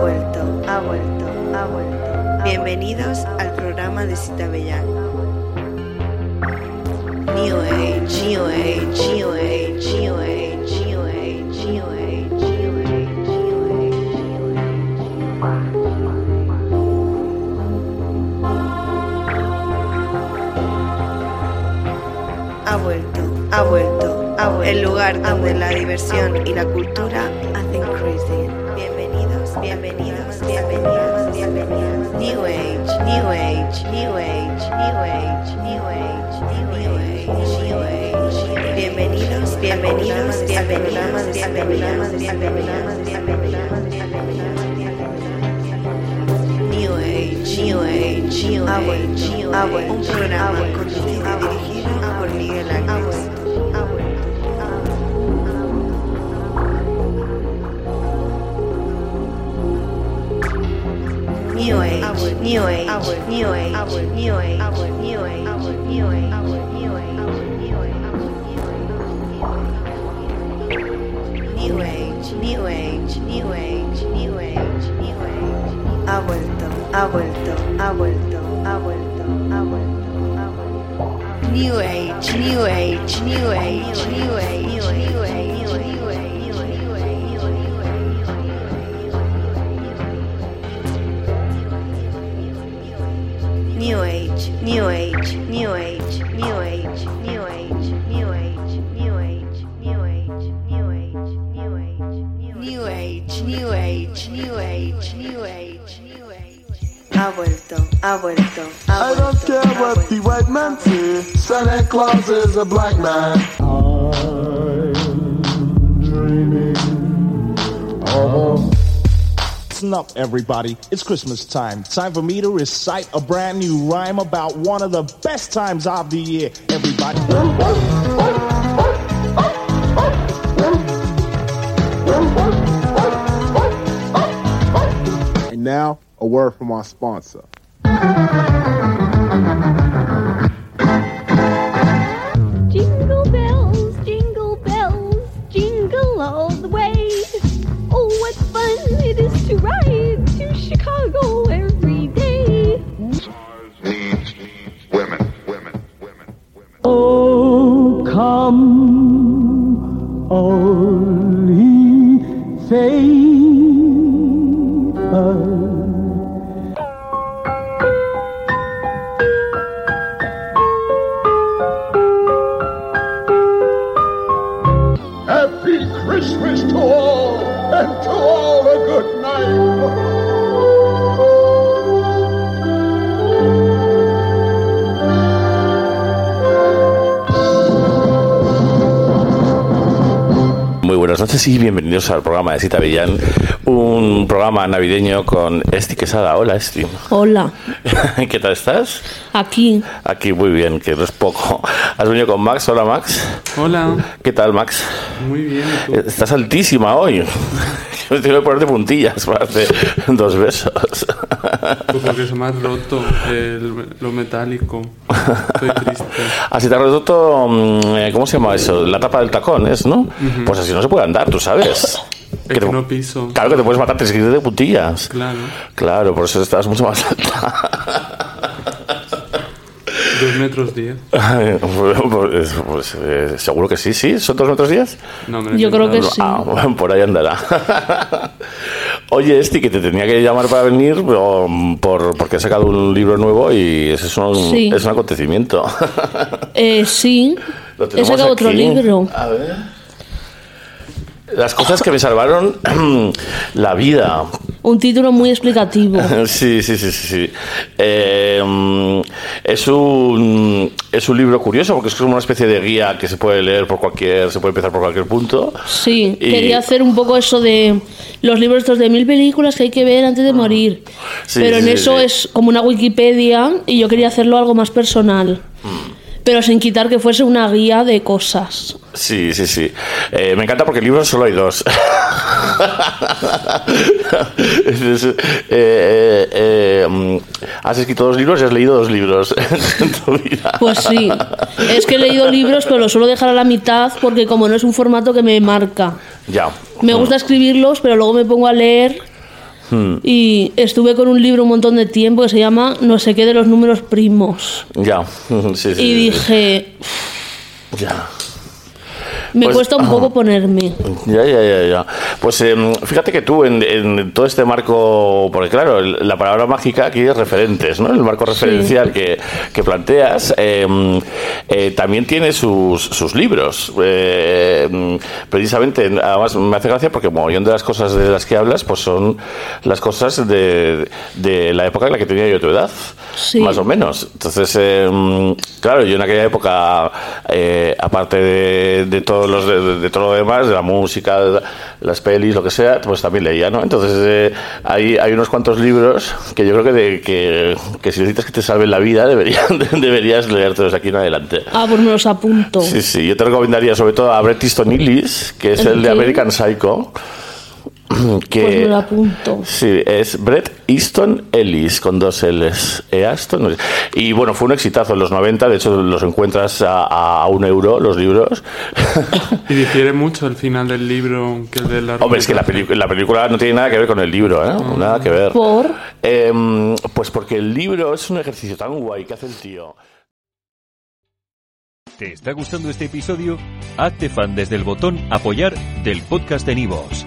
Vuelto, ha vuelto, ha vuelto, ha vuelto. Bienvenidos al programa de Cita Bellán. New Age, New Age, New Age, New Age, New Age, New Age, New Age, New Age. Ha vuelto, ha vuelto, ha vuelto. El lugar donde la diversión y la cultura bienvenidos, bienvenidos, bienvenidos, bienvenidos. New Age, New Age, New Age, New Age. Un programa conducido y dirigido por Miguel Ángel. New Age, New Age, New Age, New Age, New Age, New Age, vuelto, ha vuelto, ha vuelto, ha vuelto, ha vuelto, ha vuelto. New Age, New Age, New Age, New Age, New Age, New Age. New Age. New Age, New Age, New Age, New Age, New Age. New Age, New Age, New Age, New Age, New Age. Ha vuelto, ha vuelto, ha vuelto. I don't care ha what the white man say. Santa Claus is a black man. I'm dreaming of Listen up, everybody. It's Christmas time. Time for me to recite a brand new rhyme about one of the best times of the year. Everybody. Now, a word from our sponsor. Jingle bells, jingle bells, jingle all the way. Oh, what fun it is to ride to Chicago every day. Needs women, women, women, women. Oh, come, all ye faithful. Happy Christmas to all, and to all a good night. Buenas noches y bienvenidos al programa de Cita Villán, un programa navideño con Esti Quesada. Hola, Esti. Hola, ¿Qué tal estás? aquí. Aquí muy bien, que no es poco. ¿Has venido con Max? Hola, Max. Hola, ¿Qué tal, Max? muy bien. ¿y tú? Estás altísima hoy. Yo tengo que ponerte puntillas para hacer dos besos. Porque se me ha roto el- lo metálico. Estoy triste. Así te has roto, mm, eh, ¿cómo se llama eso? La tapa del tacón, ¿es, no? Pues así no se puede andar, tú sabes. Es que te- no piso. Claro que te puedes matar, ir de puntillas. Claro. Claro, por eso estás mucho más alta. Dos metros diez. Pues, pues, eh, seguro que sí, sí. ¿Son dos metros diez? No, me Yo creo que sí. Ah, bueno, por ahí andará. Oye, Esti, que te tenía que llamar para venir pero, mm, por, porque he sacado un libro nuevo y eso es un, Sí. es un acontecimiento. Eh, sí, He sacado otro libro. A ver. Las cosas que me salvaron la vida. Un título muy explicativo. Sí, sí, sí, sí. sí. Eh, mm, es, un, es un libro curioso porque es como una especie de guía que se puede leer por cualquier, se puede empezar por cualquier punto. Sí, Y- quería hacer un poco eso de los libros estos de mil películas que hay que ver antes de morir. Sí, Pero sí, en eso es como una Wikipedia y yo quería hacerlo algo más personal. Mm. Pero sin quitar que fuese una guía de cosas. Sí, sí, sí. Eh, me encanta porque libros solo hay dos. Es- eh, eh, mm, has escrito dos libros y has leído dos libros en tu vida. Pues sí. Es que he leído libros, pero los suelo dejar a la mitad porque como no es un formato que me marca. Ya. Me gusta escribirlos, pero luego me pongo a leer Y estuve con un libro un montón de tiempo que se llama No sé qué de los números primos. Ya. Sí, sí, Y sí. dije, Ya. Me Pues, cuesta un poco ponerme. Ya, ya, ya, ya. Pues em, fíjate que tú en, en todo este marco, porque claro, el- la palabra mágica aquí es referentes, ¿no? El marco referencial que, que planteas em, eh, también tiene sus, sus libros. Eh, precisamente, además me hace gracia porque mogollón de las cosas de las que hablas, pues son las cosas de, de la época en la que tenía yo tu edad, Sí. más o menos. Entonces, em, claro, yo en aquella época, eh, aparte de, de todos los de, de- todo lo demás, de la música, de las pelis, lo que sea, pues también leía, ¿no? Entonces, eh, hay, hay unos cuantos libros que yo creo que, de- que, que si necesitas que te salven la vida, deberías, deberías leértelos aquí en adelante. Ah, pues me los apunto. Sí, sí, yo te recomendaría sobre todo a Bret Easton Ellis, que es ¿El el de? American Psycho. Que, Pues me lo apunto. Sí, es Brett Easton Ellis con dos L's. E. Aston. no sé. Y bueno, fue un exitazo en los 90. De hecho, los encuentras a, a un euro los libros. Y difiere mucho el final del libro que el de la Hombre, es que la, película no tiene nada que ver con el libro, ¿eh? Nada que ver. ¿Por? Em, pues porque el libro es un ejercicio tan guay que hace el tío. ¿Te está gustando este episodio? Hazte fan desde el botón Apoyar del podcast de Nivos.